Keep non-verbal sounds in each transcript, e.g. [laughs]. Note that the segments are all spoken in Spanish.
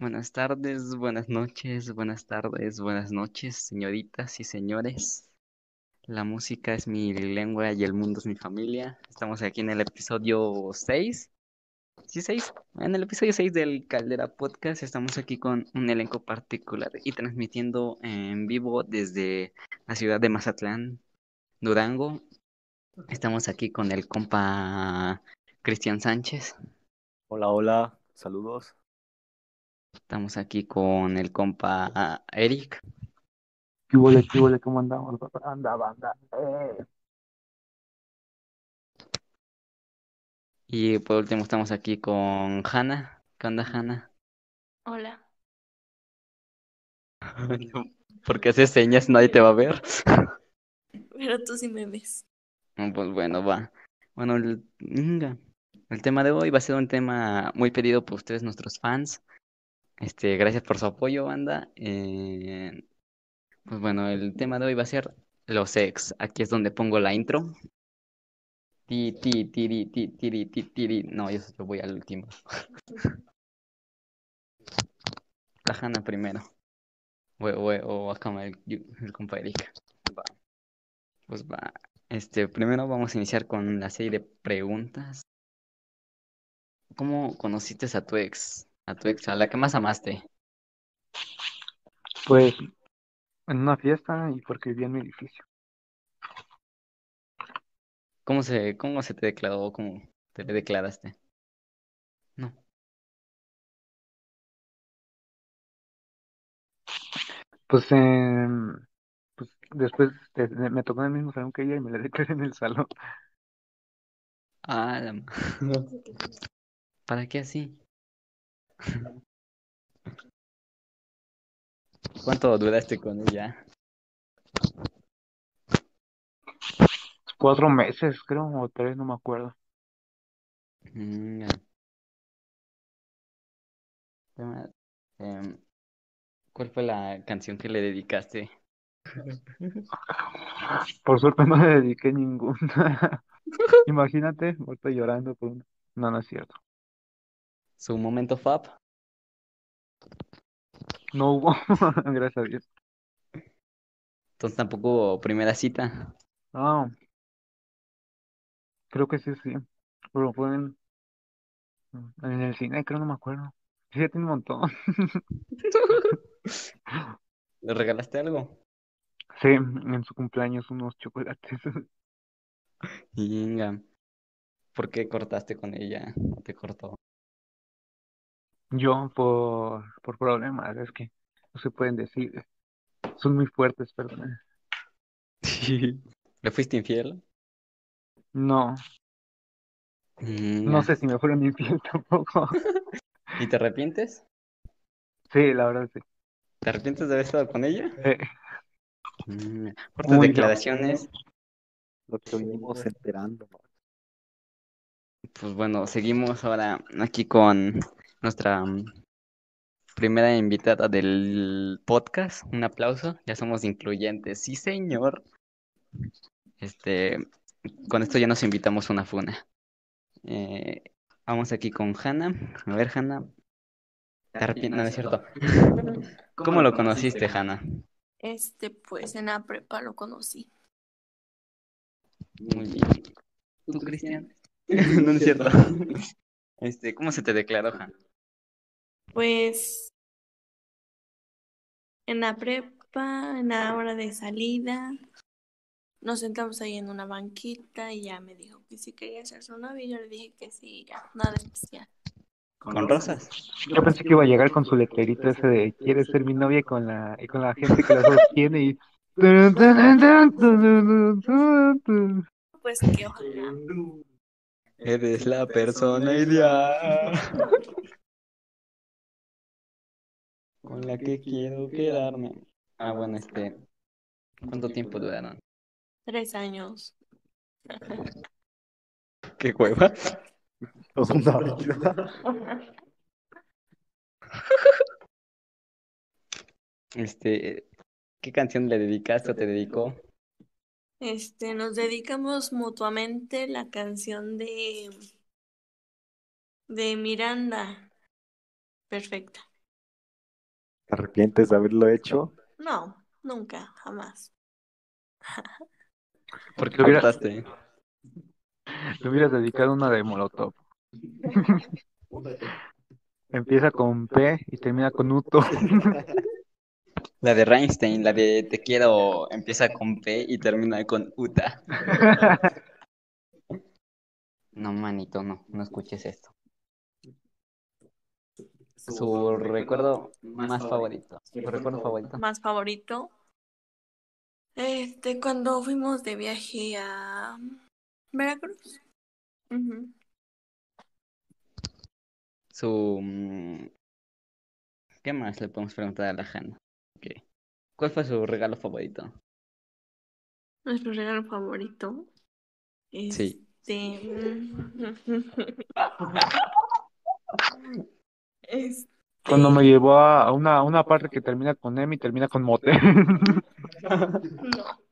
Buenas tardes, buenas noches, buenas tardes, buenas noches, señoritas y señores. La música es mi lengua y el mundo es mi familia. Estamos aquí en el episodio 6. Sí, 6. En el episodio 6 del Caldera Podcast estamos aquí con un elenco particular y transmitiendo en vivo desde la ciudad de Mazatlán, Durango. Estamos aquí con el compa Cristian Sánchez. Hola, hola, saludos. Estamos aquí con el compa Eric. ¿Qué huele, qué huele, cómo andamos? Anda, banda. Eh. Y por último estamos aquí con Hanna. ¿Qué onda, Hanna? Hola. [laughs] Porque haces señas, nadie te va a ver. [laughs] Pero tú sí me ves. Pues bueno, va. Bueno, el. El tema de hoy va a ser un tema muy pedido por ustedes, nuestros fans. Este, gracias por su apoyo, banda. Eh, pues bueno, el tema de hoy va a ser los ex. Aquí es donde pongo la intro. Ti, ti, tiri, ti, tiri, ti, tiri. No, yo, yo voy al último. [laughs] La Hanna primero. O, acá el, el compa Eric. Va. Pues va. Este, primero vamos a iniciar con la serie de preguntas. ¿Cómo conociste a tu ex? A tu ex, a la que más amaste. Pues en una fiesta y porque vivía en mi edificio. ¿Cómo se, cómo se te declaró? ¿Cómo te le declaraste? No. Pues, em, pues después de- de- me tocó en el mismo salón que ella y me la [laughs] declaré en el salón. Ah, la [laughs] ¿Para qué así? ¿Cuánto duraste con ella? Cuatro meses, creo, o tres, no me acuerdo. Mm, em, ¿cuál fue la canción que le dedicaste? [laughs] Por suerte no le dediqué ninguna. [laughs] Imagínate, ahorita llorando por una. No, no es cierto. ¿Su momento fab? No hubo, [laughs] gracias a Dios. Entonces tampoco hubo primera cita. No, creo que sí, sí. Pero fue en, en el cine, creo, no me acuerdo. Sí, ya tiene un montón. [laughs] ¿Le regalaste algo? Sí, en su cumpleaños unos chocolates. [laughs] Venga. ¿Por qué cortaste con ella? ¿O te cortó? Yo por, por problemas, es que no se pueden decir. Son muy fuertes, perdón. [laughs] ¿Le fuiste infiel? No, no Venga. sé si me fueron infiel [laughs] tampoco. [laughs] ¿Y te arrepientes? Sí, la verdad sí. ¿Te arrepientes de haber estado con ella? Eh, Mm, Por tus declaraciones, Lo que venimos enterando. pues bueno, seguimos ahora aquí con nuestra mm, primera invitada del podcast. Un aplauso, ya somos incluyentes. Sí, señor. Este, con esto ya nos invitamos una funa. Eh, vamos aquí con Hanna. A ver, Hanna. ¿Te arrepientes? No, no es cierto. [laughs] ¿Cómo lo conociste, Hanna? Este, pues en la prepa lo conocí. Muy bien. ¿Tú, Cristian? [laughs] No, no es cierto. [laughs] Este, ¿cómo se te declaró, Hanna? Pues en la prepa, en la hora de salida, nos sentamos ahí en una banquita y ya me dijo que sí quería ser su novia y yo le dije que sí, ya, nada especial. ¿Con rosas? yo pensé que iba a llegar con su letrerito ese de ¿Quieres ser mi novia? Y con la, y con la gente que la sostiene [laughs] y... Pues que ojalá. Eres la persona ideal [laughs] con la que quiero quedarme. Ah, bueno, este, ¿cuánto tiempo duraron? Tres años. ¿Qué una vida. Este, ¿qué canción le dedicaste o te dedicó? Este, nos dedicamos mutuamente la canción de de Miranda. Perfecta. ¿Te arrepientes de haberlo hecho? No, nunca, jamás. ¿Por qué Lo hubiera- cortaste? [laughs] Le hubieras dedicado una de Molotov. [laughs] Empieza con P y termina con Uto. [laughs] La de Reinstein, la de Te quiero, empieza con P y termina con Uta. No, manito, no, no escuches esto. Su recuerdo más favorito. Su recuerdo favorito. Más favorito. Este, cuando fuimos de viaje a Veracruz. Su... mm, ¿Qué más le podemos preguntar a la Hanna? Ok. ¿Cuál fue su regalo favorito? Nuestro regalo favorito. Sí. [laughs] [laughs] Este. Cuando me llevó a una, una parte que termina con M y termina con Mote. No. [laughs]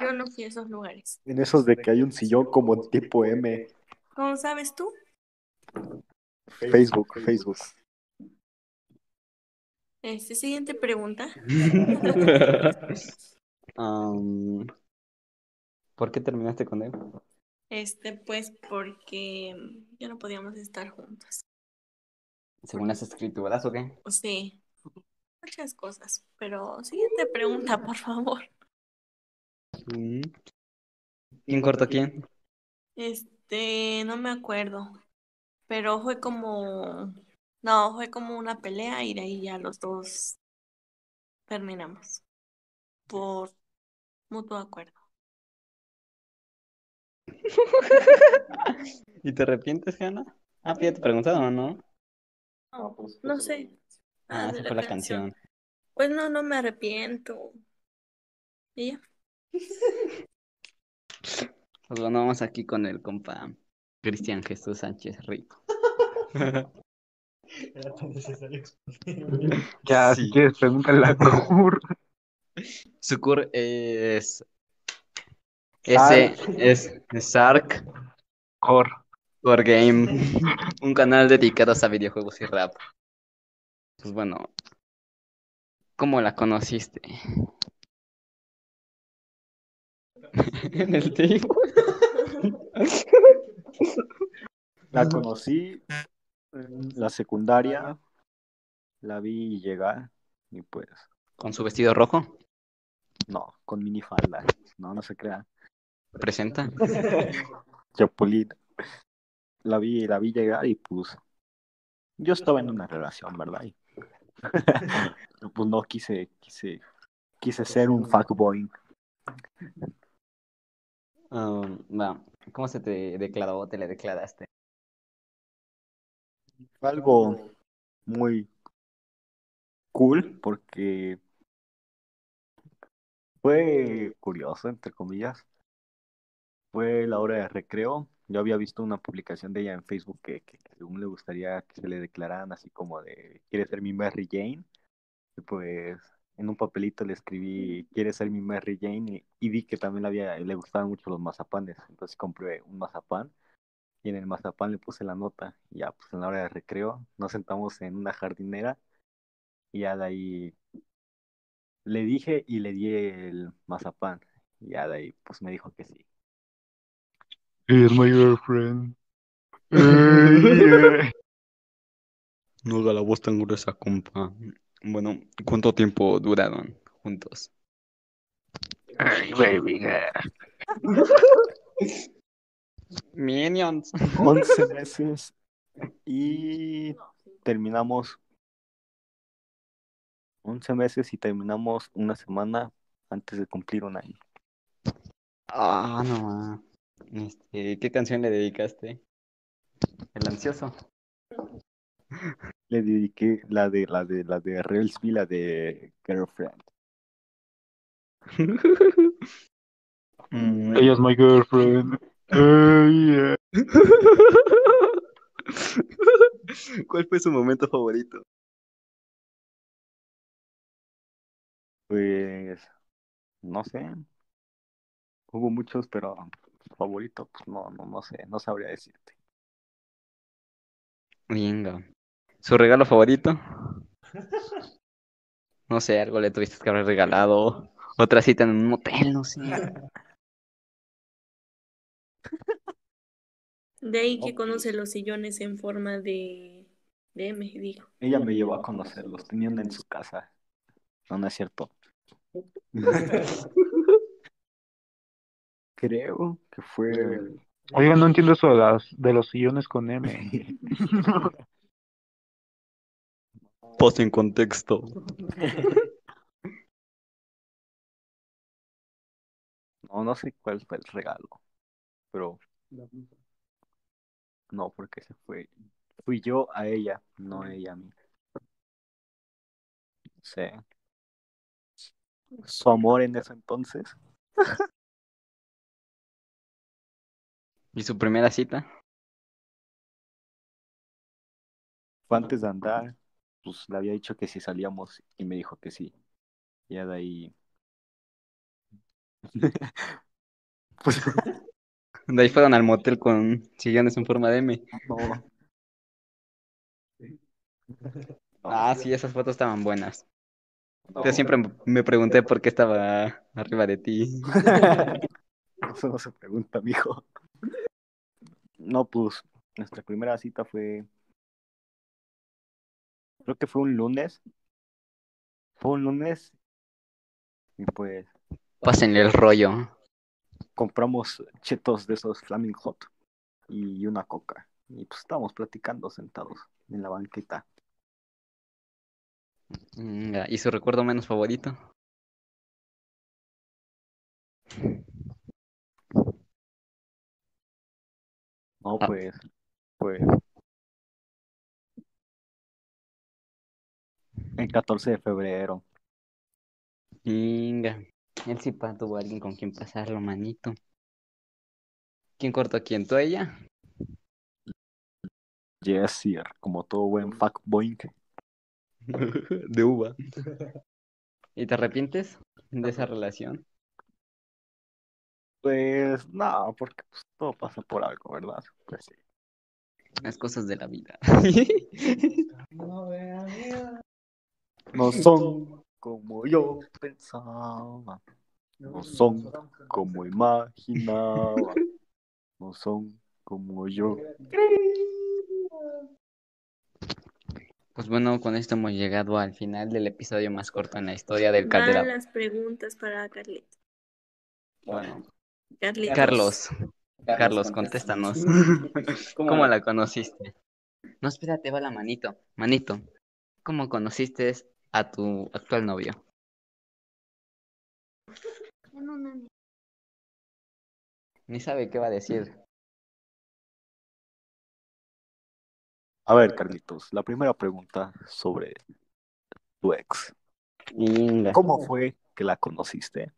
Yo no fui a esos lugares. En esos de que hay un sillón como tipo M. ¿Cómo sabes tú? Facebook, Facebook. Este, siguiente pregunta. [laughs] ¿por qué terminaste con él? Este, pues porque ya no podíamos estar juntos. ¿Según las escrituras o qué? Sí, muchas cosas. Pero siguiente pregunta, por favor. Mm. ¿Quién cortó a quién? Este, no me acuerdo. Pero fue como. No, fue como una pelea y de ahí ya los dos terminamos. Por mutuo acuerdo. [laughs] ¿Y te arrepientes, Hanna? Ah, ya te preguntaron, ¿no? No sé. Ah, de esa fue la canción. Pues no, no me arrepiento. Y ya. [laughs] Pues bueno, vamos aquí con el compa Cristian Jesús Sánchez Rico. [laughs] Ya, Sí. si quieres, pregúntale a Kur. Su cur es... Ese es Sark Cor. Core Game, [laughs] un canal dedicado a videojuegos y rap. Pues bueno, ¿cómo la conociste? [laughs] En el tiempo. [laughs] La conocí en la secundaria. La vi llegar. Y pues, Con su vestido rojo, no, con minifalda. No, no se crean. presenta. Chapolin. La vi, la vi llegar y pues yo estaba en una relación, ¿verdad? Y, [laughs] pues no quise, quise, quise ser un fuckboy. Um, ¿Cómo se te declaró o te le declaraste? Fue algo muy cool porque fue curioso, entre comillas. Fue la hora de recreo. Yo había visto una publicación de ella en Facebook que, según le gustaría que se le declararan así como de, ¿quieres ser mi Mary Jane? Y pues en un papelito le escribí, ¿quieres ser mi Mary Jane? Y, vi que también le, había, le gustaban mucho los mazapanes. Entonces compré un mazapán y en el mazapán le puse la nota. Y ya, pues en la hora de recreo nos sentamos en una jardinera y ya ahí le dije y le di el mazapán. Y ya ahí, pues me dijo que sí. Is my girlfriend. [laughs] No haga la voz tan gruesa, compa. Bueno, ¿cuánto tiempo duraron juntos? Ay, baby. [laughs] Minions. 11 [laughs] meses y terminamos 11 meses y terminamos una semana antes de cumplir un año. Ah, no. Este, ¿qué canción le dedicaste? El ansioso. Le dediqué la de la de la de la de Girlfriend. [laughs] Mm, Ella es my girlfriend. [laughs] Yeah. ¿Cuál fue su momento favorito? Pues no sé. Hubo muchos, pero favorito, pues no, no, no sé, no sabría decirte. Venga. ¿Su regalo favorito? [laughs] No sé, algo le tuviste que haber regalado. Otra cita en un motel, no sé. [laughs] De ahí que conoce los sillones en forma de, de M, digo. Ella me llevó a conocerlos, tenían en su casa. No, no es cierto. [laughs] Creo que fue. Oiga, no entiendo eso de, las, de los sillones con M. [laughs] Pose en contexto. [laughs] No, no sé cuál fue el regalo, pero no, porque se fue. Fui yo a ella, no ella a mí. Sí. Su amor en ese entonces. [laughs] ¿Y su primera cita? Fue antes de andar, pues le había dicho que si salíamos y me dijo que sí. Ya de ahí. [laughs] Pues [laughs] De ahí fueron al motel con sillones en forma de M. no. [laughs] Ah, sí, esas fotos estaban buenas. no. Yo siempre me pregunté por qué estaba arriba de ti. Eso no se pregunta, mijo. No, pues nuestra primera cita fue. Creo que fue un lunes. Fue un lunes. Y pues Pásenle el rollo. compramos chetos de esos Flaming Hot y una coca. Y pues estábamos platicando sentados en la banqueta. Venga, ¿Y su recuerdo menos favorito? No, Ah. pues. Pues. El 14 de febrero. Venga. Él sí pa- tuvo alguien con quien pasarlo, manito. ¿Quién cortó a quién? ¿Tú a ella? Yes, sir, como todo buen fuckboy. [laughs] De uva. ¿Y te arrepientes de esa relación? Pues no, porque pues, todo pasa por algo, ¿verdad? Pues sí. Las cosas de la vida. No [laughs] son como yo pensaba, no son como imaginaba, no son como yo. Pues bueno, con esto hemos llegado al final del episodio más corto en la historia del Caldera. Malas preguntas para Carlitos. Bueno, Carlitos. Carlos, Carlos, contéstanos. [laughs] ¿Cómo la conociste? No, espérate, va la manito. Manito, ¿cómo conociste a tu actual novio? Ni sabe qué va a decir. A ver, Carlitos, la primera pregunta sobre tu ex. ¿Cómo fue que la conociste?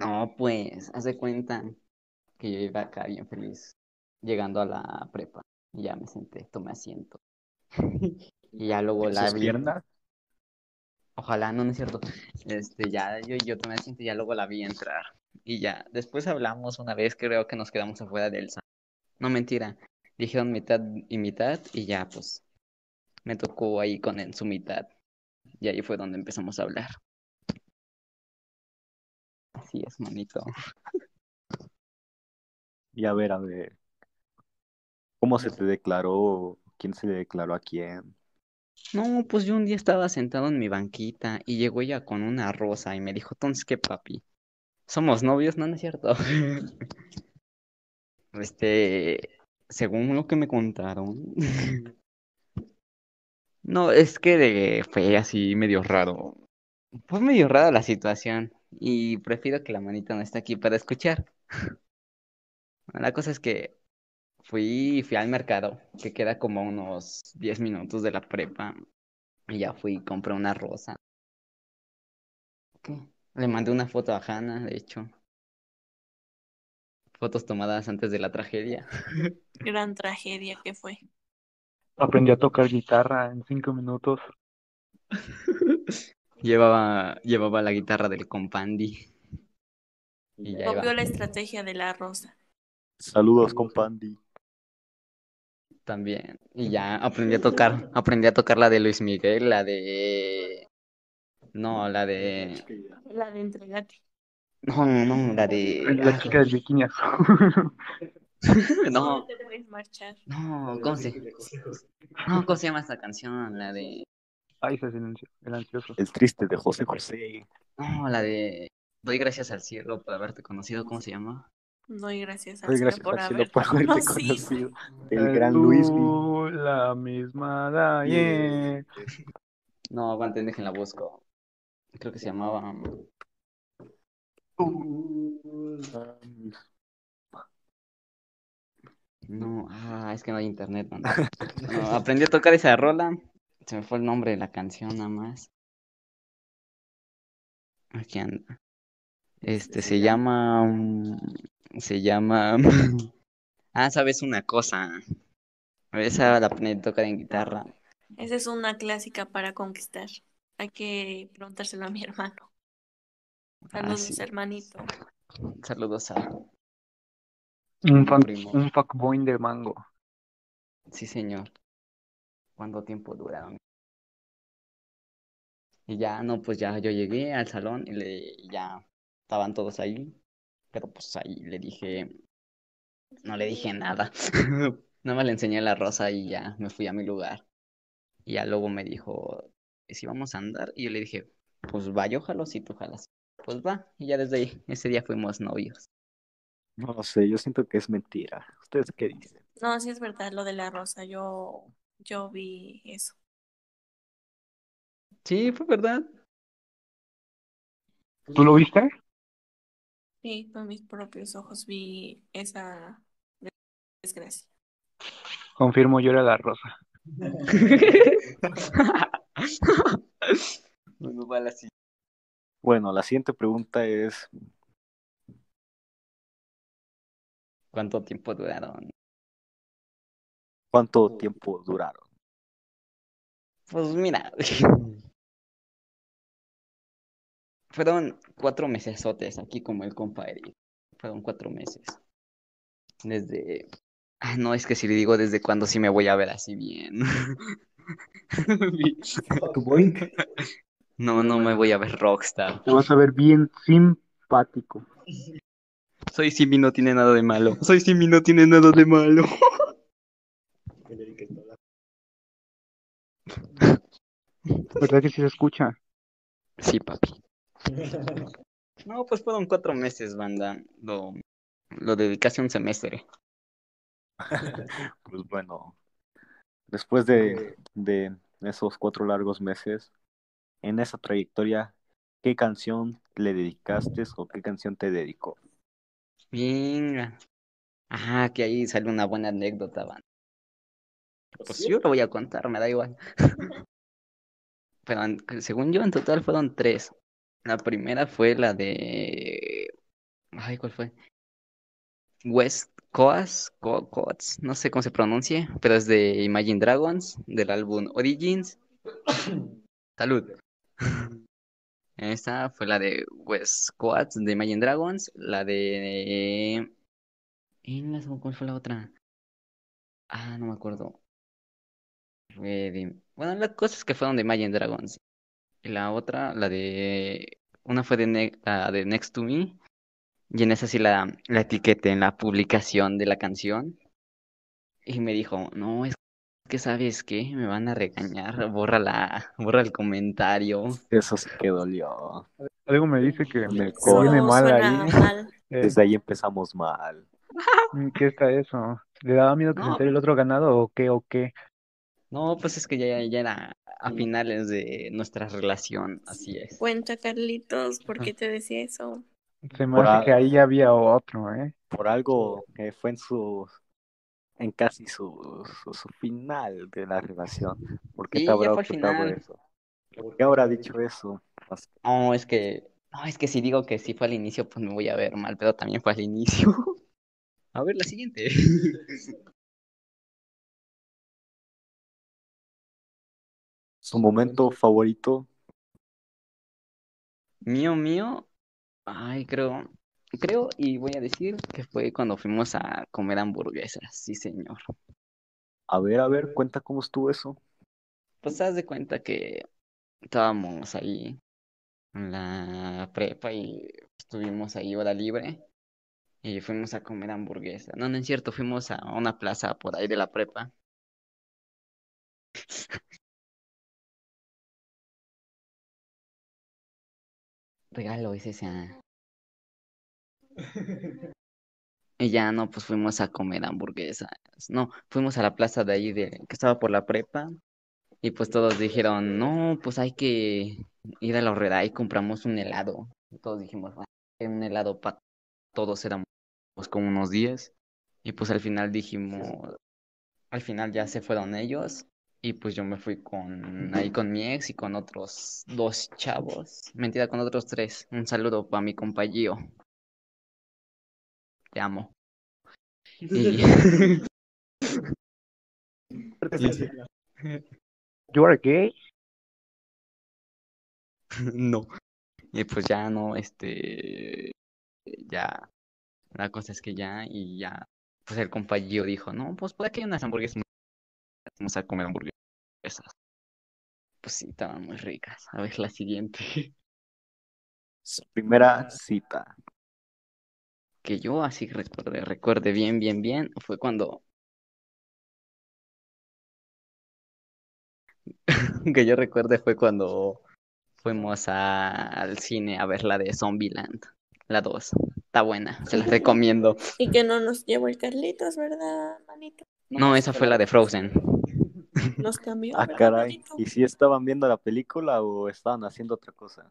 No, pues, haz de cuenta que yo iba acá bien feliz, llegando a la prepa. Y ya me senté, tomé asiento. [laughs] Y ya luego ¿En la vi. piernas? Ojalá, no, no es cierto. Este, ya yo, yo tomé asiento y ya luego la vi entrar. Y ya, después hablamos una vez, creo que nos quedamos afuera del salón. No, mentira. Dijeron mitad y mitad y ya, pues, me tocó ahí con en su mitad. Y ahí fue donde empezamos a hablar. Así es, manito. Y a ver, a ver. ¿Cómo se te declaró? ¿Quién se le declaró a quién? No, pues yo un día estaba sentado en mi banquita y llegó ella con una rosa y me dijo, entonces, ¿qué, papi? ¿Somos novios? No, no es cierto. [laughs] Este, según lo que me contaron. [laughs] No, es que de- fue así medio raro. Fue medio rara la situación y prefiero que la manita no esté aquí para escuchar. [laughs] La cosa es que fui, fui al mercado, que queda como unos 10 minutos de la prepa. Y ya fui y compré una rosa. ¿Qué? Le mandé una foto a Hannah, de hecho. Fotos tomadas antes de la tragedia. [laughs] Gran tragedia que fue. Aprendí a tocar guitarra en cinco minutos. [laughs] Llevaba, llevaba la guitarra del compandi. Y ya iba. Copió la estrategia de la rosa. Saludos, compandi. También. Y ya aprendí a tocar, aprendí a tocar la de Luis Miguel, la de No, la de. La de entregate. No, no, la de. La chica del bikini azul. [laughs] No, te puedes marchar. no, ¿cómo se? No, ¿cómo se llama esta canción? La de. Ay, ese silencio, el ansioso. El triste de José José. No, la de. Doy gracias al cielo por haberte conocido, ¿cómo se llama? Doy gracias al Doy gracias por al cielo haberte por haberte [laughs] conocido. conocido. El gran Luis la misma de ayer. No, aguanten, déjenla busco. Creo que se llamaba. No, ah, es que no hay internet. [laughs] No, aprendí a tocar esa rola. Se me fue el nombre de la canción nada más. Aquí anda. Este se llama. mm, Se llama. [laughs] Ah, sabes una cosa. Esa la a tocar en guitarra. Esa es una clásica para conquistar. Hay que preguntárselo a mi hermano. Ah, Saludos, sí. hermanito. Saludos a. Un, primo. un fuckboy de mango. Sí, señor. ¿Cuánto tiempo duraron? Y ya, no, pues ya yo llegué al salón y le, ya estaban todos ahí. Pero pues ahí le dije, no le dije nada. [laughs] Nada más le enseñé la rosa y ya me fui a mi lugar. Y ya luego me dijo, ¿y si vamos a andar? Y yo le dije, pues va, yo jalo si tú jalas. Pues va, y ya desde ahí, ese día fuimos novios. No lo sé, yo siento que es mentira. ¿Ustedes qué dicen? No, sí es verdad lo de la rosa. Yo, yo vi eso. Sí, fue verdad. ¿Tú lo viste? Sí, con mis propios ojos vi esa desgracia. Confirmo, yo era la rosa. Bueno, así. Bueno, la siguiente pregunta es, ¿Cuánto tiempo duraron? ¿cuánto tiempo duraron? Pues mira, [laughs] fueron cuatro mesesotes aquí como el compa Eric. Fueron cuatro meses. Desde... Ah, no, es que si le digo desde cuándo sí me voy a ver así bien. [laughs] [laughs] No, no me voy a ver rockstar. Te vas a ver bien simpático. Soy Simi, no tiene nada de malo. Soy Simi, no tiene nada de malo. ¿Verdad que sí se escucha? Sí, papi. [laughs] No, pues fueron cuatro meses, banda. Lo, lo dediqué hace un semestre. [laughs] Pues bueno, después de, de esos cuatro largos meses, en esa trayectoria, ¿qué canción le dedicaste o qué canción te dedicó? Venga. Ajá, que ahí sale una buena anécdota, banda. Pues yo lo voy a contar, me da igual. [laughs] Pero en- según yo, en total fueron tres. La primera fue la de... Ay, ¿cuál fue? West Coast, Co- Coast, no sé cómo se pronuncie, pero es de Imagine Dragons, del álbum Origins. [coughs] Salud. [laughs] Esta fue la de West Coast de Imagine Dragons, la de... ¿Y la segunda cuál fue la otra? Ah, no me acuerdo. De- Bueno, la cosa es que fueron de Imagine Dragons. Y la otra, la de... Una fue de, Ne- la de Next to Me. Y en esa sí la, la etiqueté en la publicación de la canción. Y me dijo, no, es que sabes qué, me van a regañar, borra la, [laughs] borra el comentario. Eso sí que dolió. Algo me dice que Me viene mal ahí. mal. [laughs] Eh, Desde ahí empezamos mal. ¿Qué está eso? ¿Le daba miedo que se entere el otro ganado o qué o qué? No, pues es que ya, ya era a finales de nuestra relación, así es. Cuenta, Carlitos, ¿por qué te decía eso? Se me Por hace que ahí ya había otro, ¿eh? Por algo que fue en su, en casi su, su, su final de la relación. ¿Por qué Sí, te habrá final. eso? ¿Por qué habrá dicho eso? No, es que, no, es que si digo que sí fue al inicio, pues me voy a ver mal, pero también fue al inicio. [laughs] A ver, la siguiente. [laughs] Su momento favorito, Mío, mío. Ay, creo, creo y voy a decir que fue cuando fuimos a comer hamburguesas, sí, señor. a ver, a ver, cuenta cómo estuvo eso. Pues haz de cuenta que estábamos ahí en la prepa y estuvimos ahí hora libre y fuimos a comer hamburguesa. No, no es cierto, fuimos a una plaza por ahí de la prepa. Regalo es [laughs] ese. Y ya no, pues fuimos a comer hamburguesas. No, fuimos a la plaza de ahí de, que estaba por la prepa. Y pues todos dijeron, no, pues hay que ir a la horrera y compramos un helado. Y todos dijimos, "Ah, un helado para todos éramos como unos 10. Y pues al final dijimos, al final ya se fueron ellos. Y pues yo me fui con ahí con mi ex y con otros dos chavos. Mentira, con otros tres. Un saludo para mi compañero. Te amo. Y... [laughs] You are gay. [laughs] No. Y pues ya no, este, ya, la cosa es que ya, y ya, pues el compañero dijo, no, pues por aquí hay unas hamburguesas, vamos a comer hamburguesas. Pues sí, estaban muy ricas. A ver la siguiente. [laughs] Su primera cita. Que yo así recuerde, recuerde bien, bien, bien, fue cuando, [laughs] que yo recuerde fue cuando fuimos a- al cine a ver la de Zombieland, la 2. Está buena, se las recomiendo. Y que no nos llevó el Carlitos, ¿verdad, manito? No, esa fue la de Frozen. Nos cambió, Ah, ¿verdad, caray. ¿Y si estaban viendo la película o estaban haciendo otra cosa?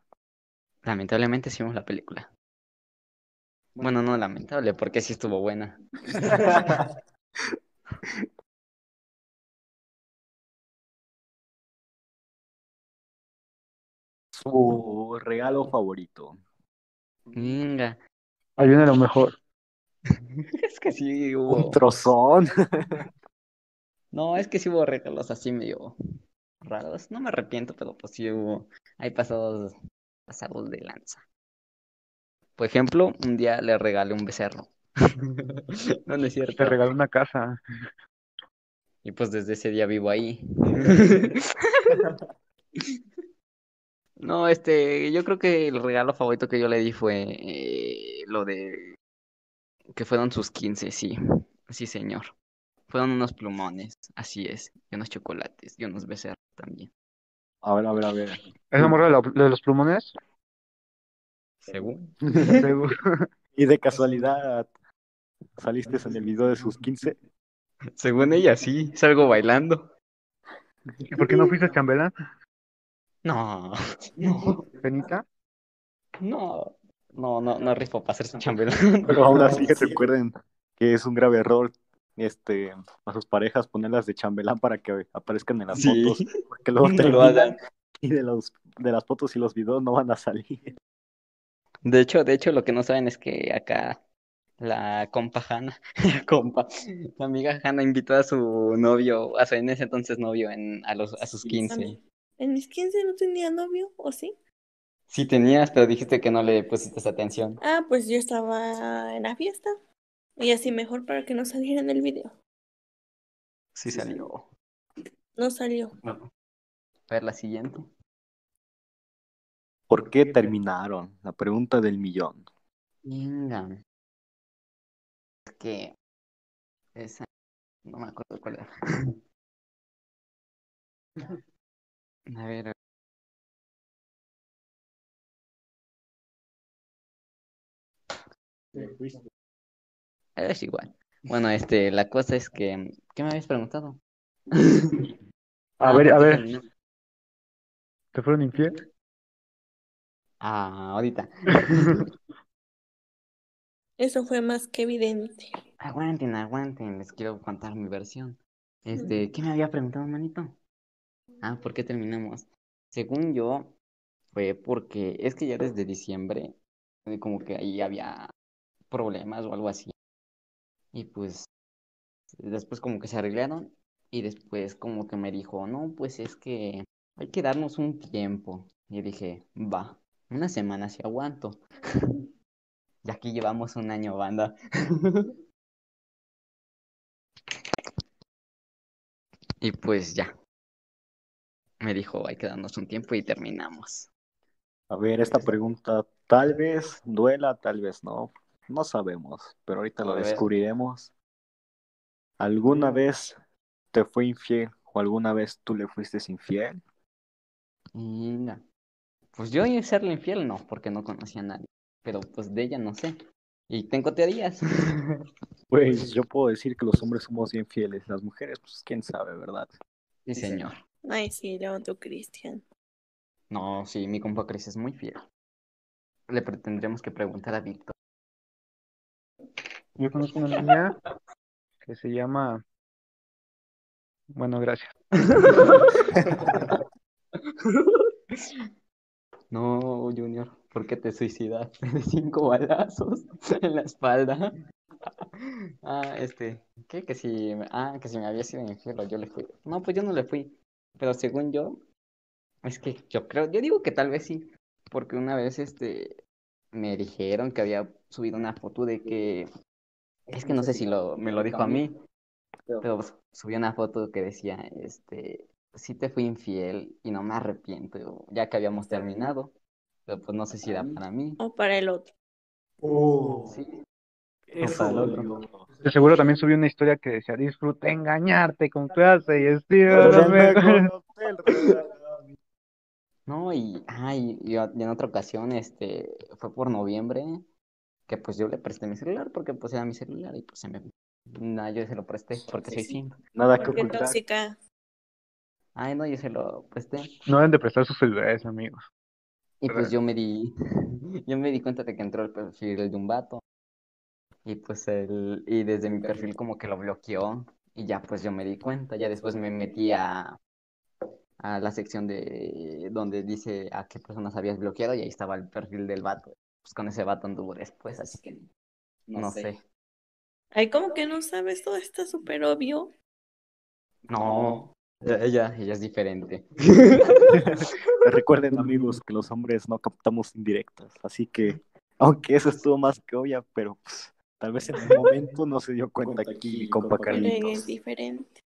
Lamentablemente sí vimos la película. Bueno, no lamentable, porque sí estuvo buena. [laughs] Su regalo favorito. Venga. Ahí viene lo mejor. [laughs] Es que sí Un hubo. trozón. [laughs] No, es que sí hubo regalos así medio raros. No me arrepiento, pero pues sí hubo. Hay pasados pasados de lanza. Por ejemplo, un día le regalé un becerro. [laughs] No, no es Te cierto. regaló una casa. Y pues desde ese día vivo ahí. [laughs] No, este, yo creo que el regalo favorito que yo le di fue eh, lo de que fueron sus 15, sí, sí señor. Fueron unos plumones, así es, y unos chocolates, y unos becerros también. A ver, a ver, a ver. ¿Es la morra de, la- de los plumones? Según. Seguro. [laughs] ¿Y de casualidad saliste en el video de sus 15? Según ella, sí, salgo bailando. ¿Y por qué no fuiste a chambelán, No, no, Penita? no, no, no, no rifo para ser su chambelán. Pero aún así recuerden que es un grave error este a sus parejas ponerlas de chambelán para que aparezcan en las Sí. fotos, porque [laughs] luego No lo hagan. y de los de las fotos y los videos no van a salir. De hecho, de hecho, lo que no saben es que acá la compa Hanna, la [laughs] compa, la amiga Hanna invitó a su novio, a su en ese entonces novio en, a los, a sus Sí. 15. ¿En mis 15 no tenía novio o sí? Sí tenías, pero dijiste que no le pusiste atención. Ah, pues yo estaba en la fiesta. Y así mejor para que no saliera en el video. Sí salió. No salió. A ver la siguiente. ¿Por qué terminaron? La pregunta del millón. Venga. Es que esa no me acuerdo cuál era. [laughs] A ver, a Es igual. Bueno, este, la cosa es que, ¿qué me habías preguntado? A Ah, ver, a ¿por qué ver. ¿Te fueron infiel? Ah, ahorita. [laughs] Eso fue más que evidente. Aguanten, aguanten, les quiero contar mi versión. Este, ¿qué me había preguntado, manito? Ah, ¿por qué terminamos? Según yo, fue porque es que ya desde diciembre, eh, como que ahí había problemas o algo así. Y pues, después como que se arreglaron y después como que me dijo, no, pues es que hay que darnos un tiempo. Y dije, va, una semana si aguanto. [laughs] Y aquí llevamos un año, banda. [laughs] Y pues ya. Me dijo, hay que darnos un tiempo y terminamos. A ver, esta pregunta tal vez duela, tal vez no. No sabemos, pero ahorita lo descubriremos. ¿Alguna vez te fue infiel o alguna vez tú le fuiste infiel? Inga. Pues yo y serle infiel no, porque no conocía a nadie. Pero pues de ella no sé. Y tengo teorías. [laughs] Pues yo puedo decir que los hombres somos bien fieles, las mujeres, pues quién sabe, ¿verdad? Sí, señor. Ay, sí, otro Cristian. No, sí, mi compa Chris es muy fiel. Le tendremos que preguntar a Víctor. Yo conozco una niña que se llama. Bueno, gracias. [laughs] No, Junior, ¿por qué te suicidaste [laughs] de cinco balazos en la espalda? [laughs] Ah, este, ¿qué? Que si, ah, que si me había sido infiel yo le fui. No, pues yo no le fui. Pero según yo, es que yo creo, yo digo que tal vez sí, porque una vez, este, me dijeron que había subido una foto de que, es que no sé si lo, me lo dijo a mí, pero pues, subí una foto que decía, este, sí te fui infiel y no me arrepiento, ya que habíamos terminado, pero pues no sé si era para mí. O para el otro. Sí, Eso Ojalá, dolió. De seguro también subió una historia que decía: Disfruta engañarte con clase y estilo. los mejores". no, y, ay, y en otra ocasión, este, fue por noviembre, que pues yo le presté mi celular porque pues era mi celular y pues se me, nada, yo se lo presté porque soy simp. Nada que ocultar. tóxica. Ay, no, yo se lo presté. No deben de prestar sus celulares, amigos. Y pues yo me di, [laughs] yo me di cuenta de que entró el perfil de un vato. Y pues él, y desde mi perfil como que lo bloqueó. Y ya pues yo me di cuenta. Ya después me metí a, a la sección de donde dice a qué personas habías bloqueado y ahí estaba el perfil del vato. Pues con ese vato anduvo después, así que no sé. Ay, como que no sabes, todo está súper obvio. No, ella, ella es diferente. [laughs] Recuerden, amigos, que los hombres no captamos indirectas, así que, aunque eso estuvo más que obvia, pero pues, tal vez en el [laughs] momento no se dio cuenta aquí mi compa ella es Carlitos. diferente.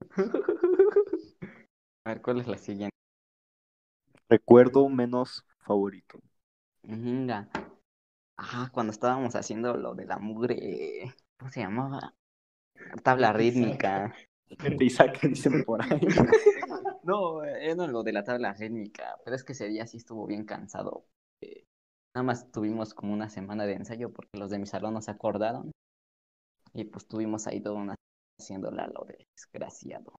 [laughs] A ver, ¿cuál es la siguiente? Recuerdo menos favorito. Venga. Ah, cuando estábamos haciendo lo de la mugre, ¿cómo se llamaba? Tabla rítmica. [laughs] Isaac dicen por ahí. [laughs] No, no lo de la tabla rítmica, pero es que ese día sí estuvo bien cansado. Nada más tuvimos como una semana de ensayo porque los de mi salón no se acordaron. Y pues tuvimos ahí toda una haciéndola lo de desgraciado.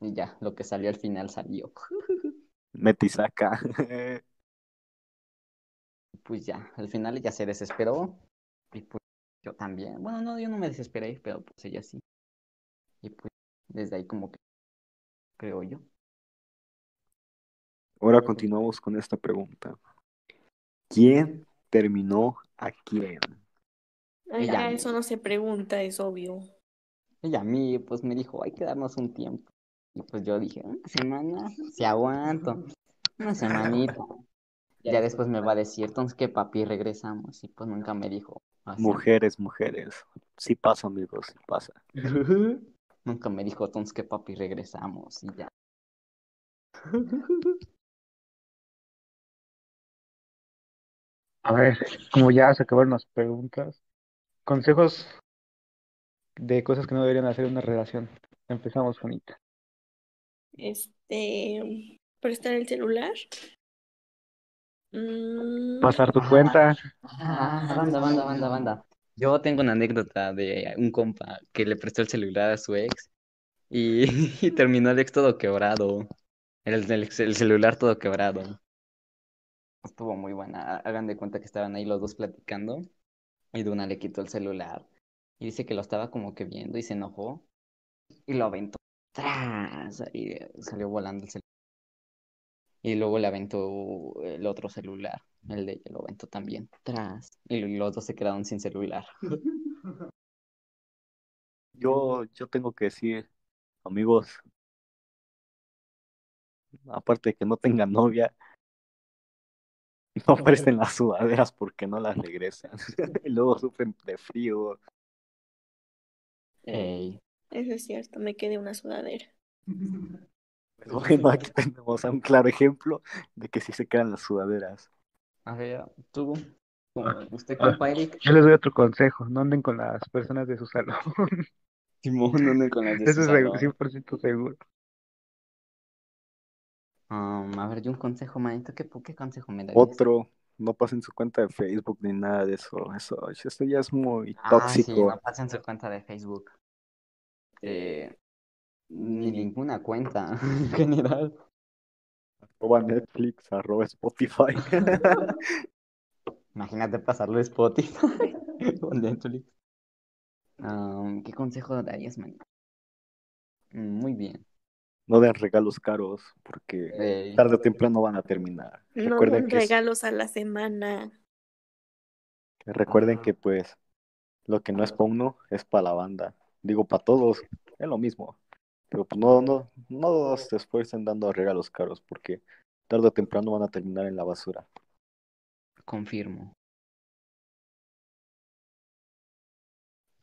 Y ya, lo que salió al final salió. [laughs] Metisaca. Pues ya, al final ella se desesperó. Y pues yo también. Bueno, no, yo no me desesperé, pero pues ella sí. Y pues desde ahí como que creo yo. Ahora continuamos con esta pregunta. ¿Quién terminó a quién? Ay, Ella eso no se pregunta, es obvio. Ella a mí, pues me dijo, hay que darnos un tiempo. Y pues yo dije, una semana, si aguanto. Una semanita. Ya después me va a decir, entonces que papi, regresamos. Y pues nunca me dijo. así. Mujeres, mujeres. Sí pasa, amigos, sí pasa. [laughs] Nunca me dijo, entonces que papi, regresamos. Y ya. [laughs] A ver, como ya se acabaron las preguntas, consejos de cosas que no deberían hacer en una relación. Empezamos, Juanita. Este, prestar el celular. Mm, Pasar tu cuenta. Ah, banda, banda, banda, banda. Yo tengo una anécdota de un compa que le prestó el celular a su ex y, [laughs] y terminó el ex todo quebrado. El, el, el celular todo quebrado. Estuvo muy buena. Hagan de cuenta que estaban ahí los dos platicando y Duna le quitó el celular y dice que lo estaba como que viendo y se enojó y lo aventó. ¡Tras! Y salió volando el celular. Y luego le aventó el otro celular, el de ella lo aventó también. ¡Tras! Y los dos se quedaron sin celular. [laughs] Yo, yo tengo que decir, amigos, aparte de que no tengan novia, no presten las sudaderas porque no las regresan. [laughs] y luego sufren de frío. Ey. Eso es cierto, me quedé una sudadera. Pues [laughs] bueno, [laughs] aquí tenemos a un claro ejemplo de que sí se quedan las sudaderas. A ver, tú, como usted, Ah. compa Eric, Yo les doy otro consejo, no anden con las personas de su salón. [laughs] Simón, no ande con las de Eso su es segu- salón. 100% seguro. Um, a ver, yo un consejo, manito, ¿qué, qué consejo me darías? Otro, no pasen su cuenta de Facebook ni nada de eso. Eso, eso ya es muy Ah, sí, tóxico. no pasen su cuenta de Facebook. Eh, ni ninguna cuenta [laughs] en general. Arroba Netflix, arroba Spotify. [laughs] Imagínate pasarlo a Spotify [laughs] o Netflix. Um, ¿qué consejo darías, man? Mm, Muy bien. no den regalos caros porque Eh, tarde o temprano van a terminar. No Recuerden den que, es- regalos a la semana. recuerden que pues lo que no es para uno es para la banda. Digo, para todos, es lo mismo. Pero pues no, no, no se esfuercen dando regalos caros porque tarde o temprano van a terminar en la basura. confirmo.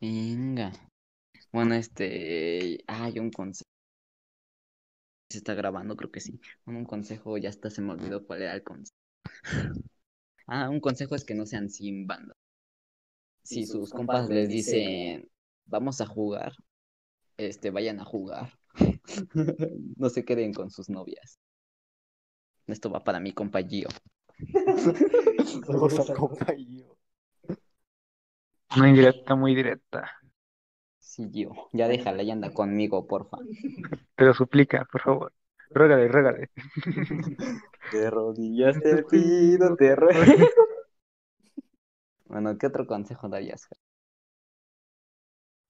Venga. Bueno, este. Hay un consejo. ¿Se está grabando? Creo que sí. Bueno, un consejo, ya hasta se me olvidó cuál era el consejo. Ah, un consejo es que no sean sin banda. Si sus compas les dicen, vamos a jugar, este, vayan a jugar. [laughs] No se queden con sus novias. Esto va para mi compa Gio. Compa yo. Una indirecta muy directa. Sí, Gio. Ya déjala y anda conmigo, porfa. Te lo suplica, por favor. Régale, régale. De rodillas te pido, te ruego. Bueno, ¿qué otro consejo darías?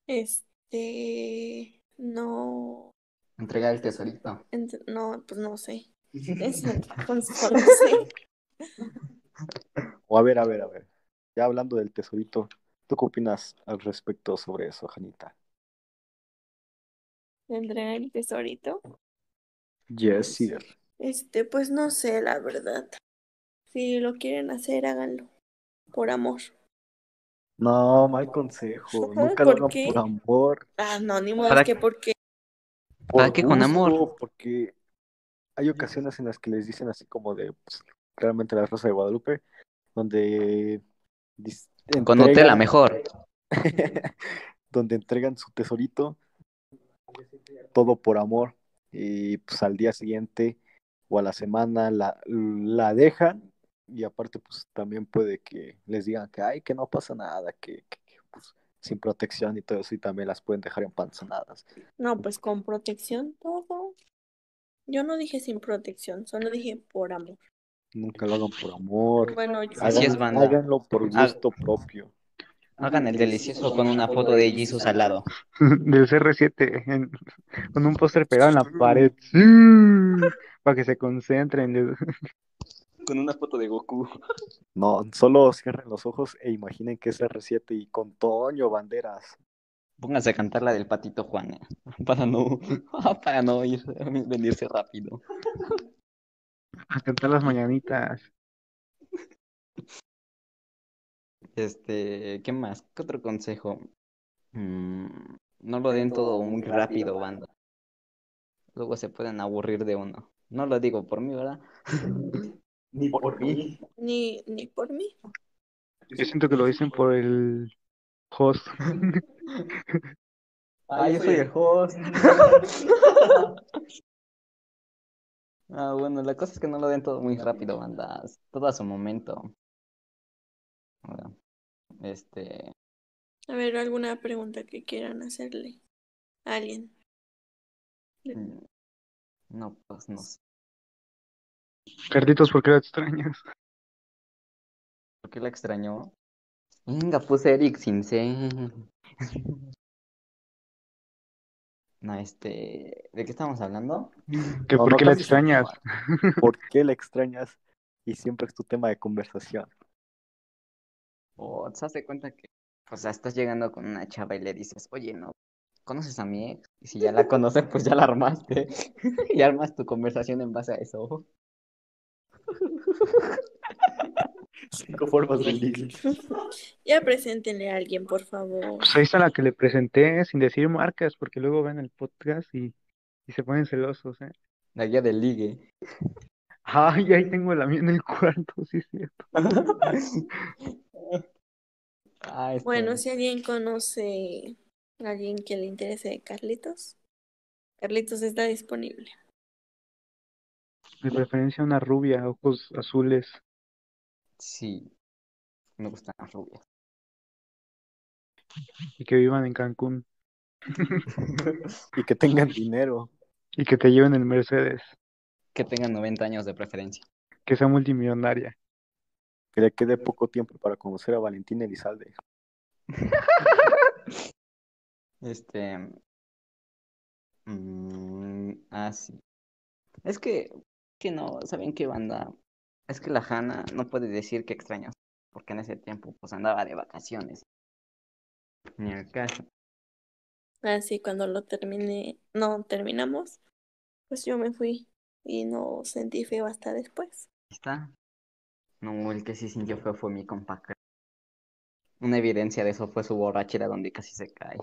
Este, no, Entregar el tesorito. ent- no, pues no sé. Es. [laughs] O a ver, a ver, a ver. Ya hablando del tesorito, ¿tú qué opinas al respecto sobre eso, Janita? ¿De entregar el tesorito? Yes, sir. Este, pues no sé, la verdad. Si lo quieren hacer, háganlo. Por amor. No, mal consejo. [laughs] Nunca lo ¿por hagan qué? por amor. Ah, no, ni modo, ¿Para es que porque ¿Para por qué con amor? Porque hay ocasiones en las que les dicen así como de, pues, claramente la Rosa de Guadalupe, donde Con Nutella mejor. [laughs] donde entregan su tesorito, todo por amor, y pues al día siguiente o a la semana la, la dejan, y aparte pues también puede que les digan que ay, que no pasa nada, que, que- que, pues, sin protección y todo eso, y también las pueden dejar empanzonadas. No, pues con protección todo. Yo no dije sin protección, solo dije por amor. Nunca lo hagan por amor, Bueno, yo- Así es, hagan- banda. háganlo por Ah. gusto propio. Hagan el delicioso con una foto de Jesus al lado. [laughs] Del CR7 en- con un póster pegado en la pared. [laughs] Para que se concentren. Con una foto de Goku. No, solo cierren los ojos e imaginen que es R7 y con Toño Banderas. Pónganse a cantar la del patito Juan. eh, [laughs] Para no, [laughs] para no ir, [laughs] venirse rápido. A cantar las mañanitas. Este, ¿qué más? ¿Qué otro consejo? Mm, no lo den todo muy rápido, banda. Luego se pueden aburrir de uno. No lo digo por mí, ¿verdad? Ni por mí. ni, ni por mí. Yo siento que lo dicen por el host. [laughs] Ah, yo soy el host. [laughs] Ah, bueno, la cosa es que no lo den todo muy rápido, banda. Todo a su momento. Este, A ver, alguna pregunta que quieran hacerle a alguien. mm, no, pues no sé. Carlitos, ¿por qué lo extrañas? ¿Por qué la extrañó? Venga, puse Eric sin C. [laughs] No, este, ¿de qué estamos hablando? ¿Que No, por no qué la extrañas? ¿Por [laughs] qué la extrañas? Y siempre es tu tema de conversación. O te das de cuenta que, o sea, estás llegando con una chava y le dices, oye, no, ¿conoces a mi ex? Y si ya la conoces, pues ya la armaste. [laughs] Y armas tu conversación en base a eso. Cinco formas de [laughs] ligue. Ya preséntenle a alguien, por favor. Pues ahí está la que le presenté sin decir marcas, porque luego ven el podcast y Y se ponen celosos, ¿eh? La guía del ligue. Ay, ahí tengo la mía en el cuarto, sí, es cierto. [laughs] Ah, este, Bueno, si alguien conoce a alguien que le interese Carlitos, Carlitos está disponible. De preferencia una rubia, ojos azules. Sí, me gustan las rubias. Y que vivan en Cancún. [laughs] Y que tengan dinero. Y que te lleven el Mercedes. Que tengan 90 años de preferencia. Que sea multimillonaria. Que le quede poco tiempo para conocer a Valentín Elizalde. [laughs] Este. mm, ah, sí. Es que, que no, ¿saben qué banda? Es que la Hanna no puede decir que extraña, porque en ese tiempo pues andaba de vacaciones. Ni al caso. Así cuando lo terminé, no terminamos, pues yo me fui y no sentí feo hasta después. Ahí está. No, el que sí sintió feo fue mi compa. Una evidencia de eso fue su borrachera donde casi se cae.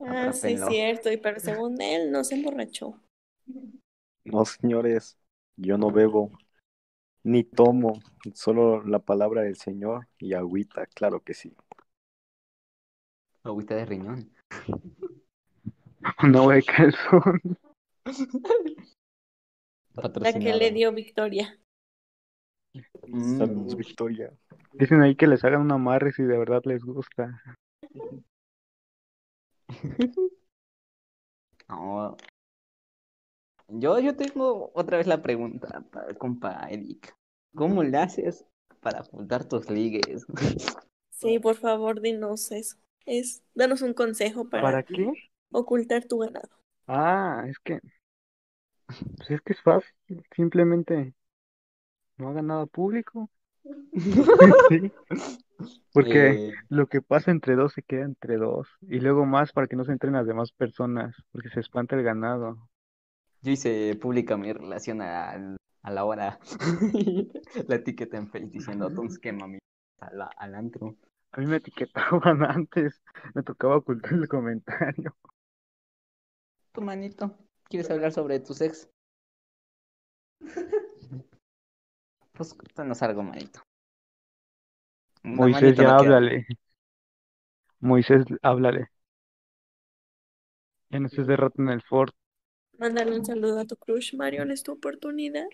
Ah, sí, cierto, y pero [laughs] según él no se emborrachó. No, señores, yo no bebo, ni tomo, solo la palabra del Señor y agüita, claro que sí. Agüita de riñón. Una agua de calzón. La que le dio Victoria. Mm. Saludos, Victoria. Dicen ahí que les hagan un amarre si de verdad les gusta. [laughs] No. Yo, yo tengo otra vez la pregunta para el compa Eric. ¿Cómo le haces para ocultar tus ligues? [laughs] Sí, por favor, dinos eso. Es, danos un consejo para, ¿Para qué? ocultar tu ganado. Ah, es que. Pues es que es fácil. Simplemente no hagan nada público. [laughs] Sí. Porque Eh, lo que pasa entre dos se queda entre dos. Y luego más para que no se entren las demás personas. Porque se espanta el ganado. Yo hice pública mi relación al- a, la hora. [laughs] La etiqueta en Facebook diciendo, entonces que mami, [laughs] a la- al antro. A mí me etiquetaban [laughs] antes. Me tocaba ocultar el comentario. Tu manito, ¿quieres hablar sobre tu ex? Pues cuéntanos algo, manito. Moisés, manito, ya no háblale. Moisés, háblale. Ya no estés de rato en el Ford. Mándale un saludo a tu crush, Marion, es tu oportunidad.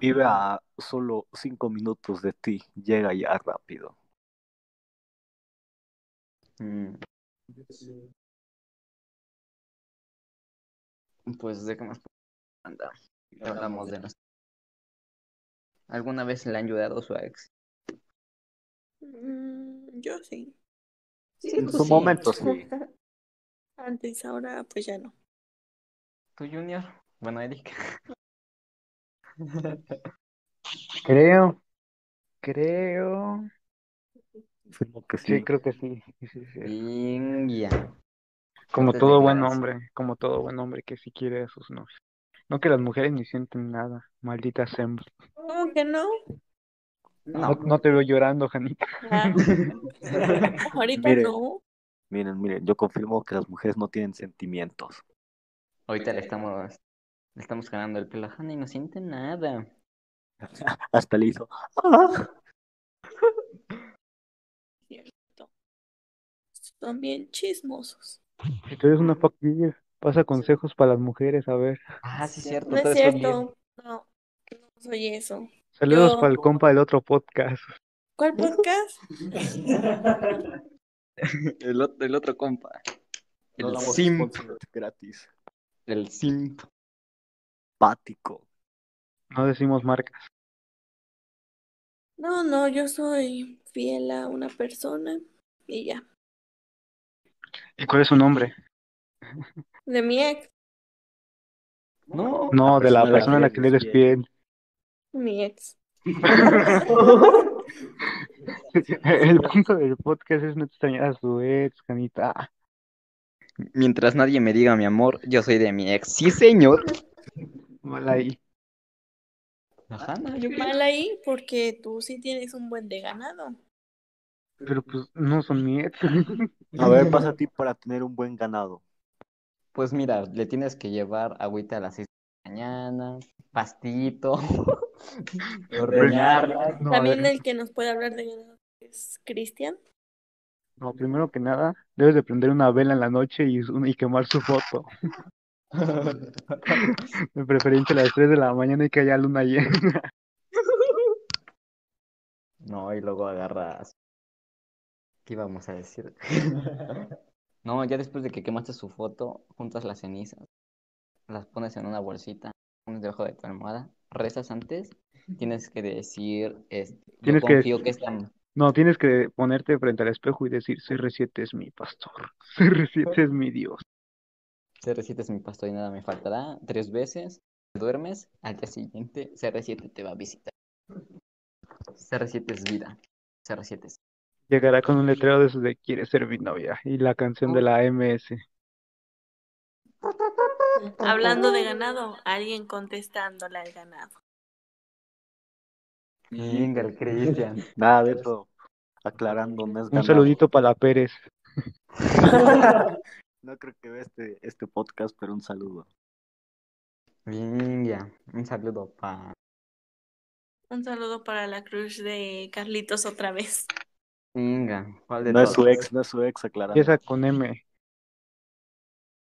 Vive a solo cinco minutos de ti, llega ya rápido. Mm. Pues de qué más anda. Hablamos de nuestro. ¿Alguna vez le han ayudado a su ex? Mm, yo sí. Sí, En tú su sí. momento [laughs] sí. Antes, ahora pues ya no. ¿Tú, Junior? Bueno, Eric. Creo. Creo. Que Sí, sí. creo que sí. Sí, sí, sí. Y ya. Como todo buen hombre, como todo buen hombre que sí quiere a sus novios. No que las mujeres ni sienten nada, malditas hembras. ¿Cómo que no? No, No. no te veo llorando, Janita. Ah, [laughs] ahorita no. Miren, miren, yo confirmo que las mujeres no tienen sentimientos. Ahorita le estamos, le estamos ganando el pelo a Hannah y no siente nada. [laughs] Hasta le hizo. "Ah". [laughs] Cierto. Son bien chismosos. Si tú eres una fuck girl, pasa consejos para las mujeres, a ver. Ah, sí, cierto. No es cierto. No, no soy eso. Saludos Yo- para el compa del otro podcast. ¿Cuál podcast? [laughs] El otro, el otro compa. No El simp. sponsor gratis. El simp. Pático. No decimos marcas. No, no, yo soy fiel a una persona y ya. ¿Y cuál es su nombre? De mi ex, No. No, de la persona persona a la que le eres fiel. mi ex. [laughs] [laughs] El punto del podcast es no extrañar a su ex, Janita. Mientras nadie me diga mi amor, yo soy de mi ex. Sí, señor. Mal ahí. Hannah, yo. Mal ahí porque tú sí tienes un buen de ganado. Pero pues no son mi ex. A ver, pasa a ti para tener un buen ganado. Pues mira, le tienes que llevar agüita a las 6 de la mañana, pastito, [laughs] ordeñarla. No, También el que nos puede hablar de ganado es Cristian. No, primero que nada, debes de prender una vela en la noche y, y quemar su foto. [laughs] De preferencia a las 3 de la mañana y que haya luna llena. No, y luego agarras. ¿Qué íbamos a decir? [laughs] No, ya después de que quemaste su foto, juntas las cenizas, las pones en una bolsita, pones debajo de tu almohada, rezas antes, tienes que decir, este, yo Tienes que confío que esta, No, tienes que ponerte frente al espejo y decir, CR7 es mi pastor, [laughs] CR7 es mi Dios. CR7 es mi pastor y nada me faltará, tres veces, te duermes, al día siguiente CR7 te va a visitar. CR7 es vida, CR7 es... Llegará con un letrero de esos de quiere ser mi novia y la canción de la MS. Hablando de ganado, alguien contestándole al ganado. Venga, el [laughs] Cristian. Nada de eso. Aclarando, no es Un ganado. saludito para la Pérez. [laughs] [laughs] No creo que vea este, este podcast, pero un saludo. Venga, un saludo para... Un saludo para la cruz de Carlitos otra vez. Venga, ¿cuál de No es su ex, no es su ex, aclarando. Empieza con M.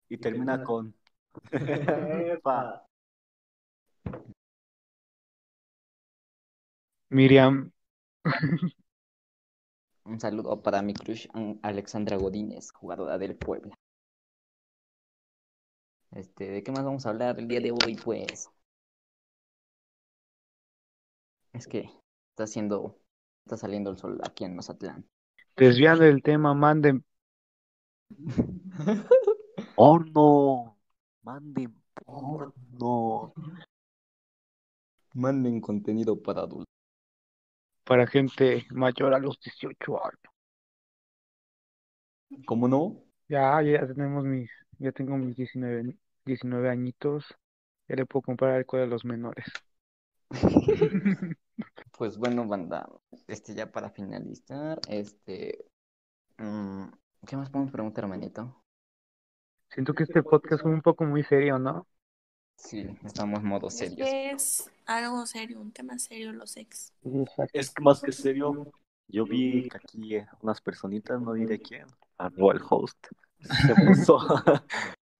Y termina con. Epa. Miriam. Un saludo para mi crush An- Alexandra Godínez, jugadora del Puebla. Este, ¿de qué más vamos a hablar el día de hoy, pues? Es que está haciendo, está saliendo el sol aquí en Mazatlán. Desviando el tema, manden. Horno. Manden porno. Manden contenido para adultos. Para gente mayor a los 18 años. ¿Cómo no? Ya, ya tenemos mis, ya tengo mis 19, 19 añitos. Ya le puedo comprar alcohol a los menores. [laughs] Pues bueno, banda, este ya para finalizar, este, mm, ¿qué más podemos preguntar, manito? Siento que este podcast fue un poco muy serio, ¿no? Sí, estamos en modo serios. es algo serio, un tema serio los ex. Es que más que serio, yo vi que aquí unas personitas, no diré quién, arroba el host, se puso [laughs]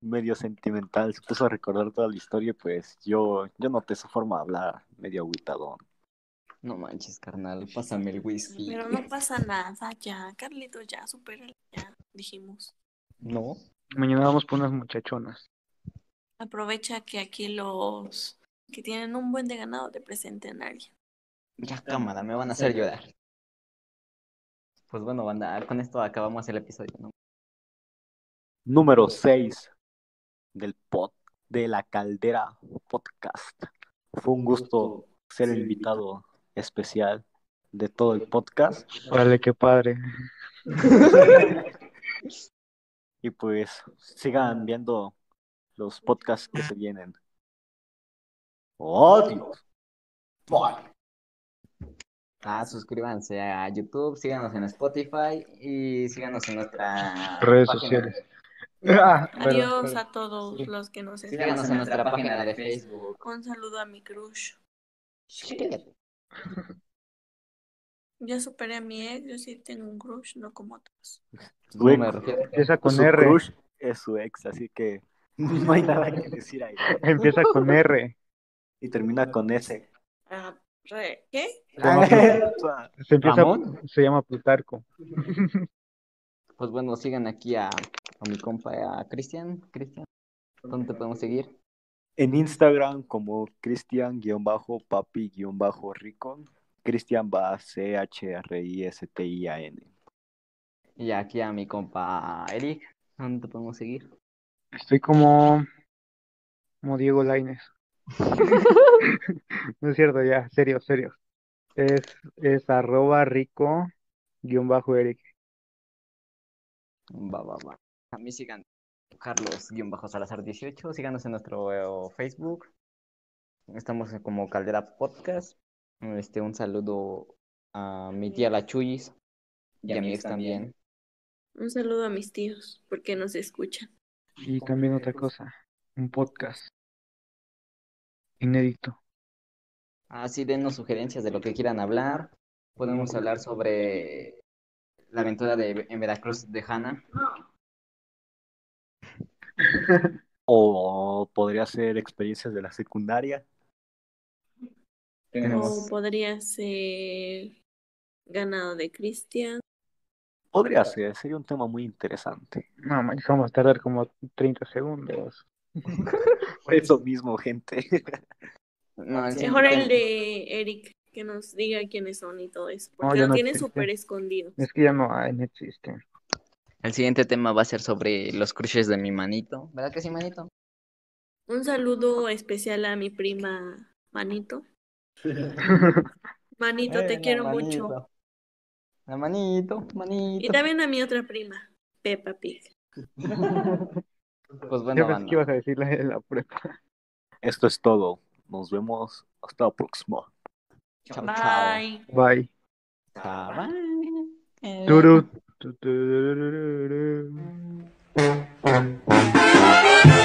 medio sentimental, se puso a recordar toda la historia, y pues yo, yo noté su forma de hablar, medio agüitadón. No manches, carnal, pásame el whisky. Pero no pasa nada, ya, Carlitos, ya, supéralo, ya, dijimos. No, Mañana vamos por unas muchachonas. Aprovecha que aquí los que tienen un buen de ganado te presenten a alguien. ya cámara, me van a hacer llorar. Pues bueno, banda, con esto acabamos el episodio, ¿no? Número 6 del pod, de la caldera podcast. Fue un gusto ser el invitado especial de todo el podcast. Órale, qué padre. [laughs] Y pues sigan viendo los podcasts que se vienen. ¡Adiós! Ah, suscríbanse a YouTube, síganos en Spotify y síganos en nuestra Redes página- sociales. [laughs] Ah, Adiós a todos los que nos Síganos escuchan. en nuestra página de Facebook. Un saludo a mi crush. Ya superé a mi ex, yo sí tengo un crush, no como otros. Refiero. Empieza con su R. crush es su ex, así que [laughs] no hay nada que [laughs] decir ahí. Empieza con [laughs] R. Y termina con S. Ah, re- ¿Qué? Se llama, Ah, se empieza, se llama Plutarco. Pues bueno, sigan aquí a, a mi compa, a Cristian. Cristian, ¿dónde te podemos seguir? En Instagram como Cristian-papi-rico. Cristian va C-H-R-I-S-T-I-A-N. Y aquí a mi compa Eric, ¿dónde te podemos seguir? Estoy como, como Diego Lainez. [laughs] No es cierto, ya, serio, serio. Es, es arroba rico guion bajo Eric. Va, va, va. A mí sigan Carlos-Salazar18. Síganos en nuestro eh, Facebook. Estamos como Caldera Podcast. Este, un saludo a mi tía La Chuyis y a mi ex también. Un saludo a mis tíos, porque nos escuchan. Y también otra cosa, un podcast inédito. Así denos sugerencias de lo que quieran hablar. Podemos hablar sobre la aventura de en Veracruz de Hanna. [laughs] O podría ser experiencias de la secundaria. O podría ser ganado de Cristian. Podría ser, sería un tema muy interesante. No, manches, vamos a tardar como 30 segundos. [laughs] Por eso mismo, gente. no, Mejor el de Eric, que nos diga quiénes son y todo eso. Porque lo no tiene súper escondido. Es que ya no hay, no existe. El siguiente tema va a ser sobre los crushes de mi manito. ¿Verdad que sí, manito? Un saludo especial a mi prima Manito. [laughs] Manito, Eh, te quiero manito. mucho. La manito, manito. Y también a mi otra prima, Peppa Pig. [laughs] pues bueno, Yo pensé que ibas a decirle de la prepa. Esto es todo. Nos vemos hasta la próxima. Chao, Bye. Chao. Bye.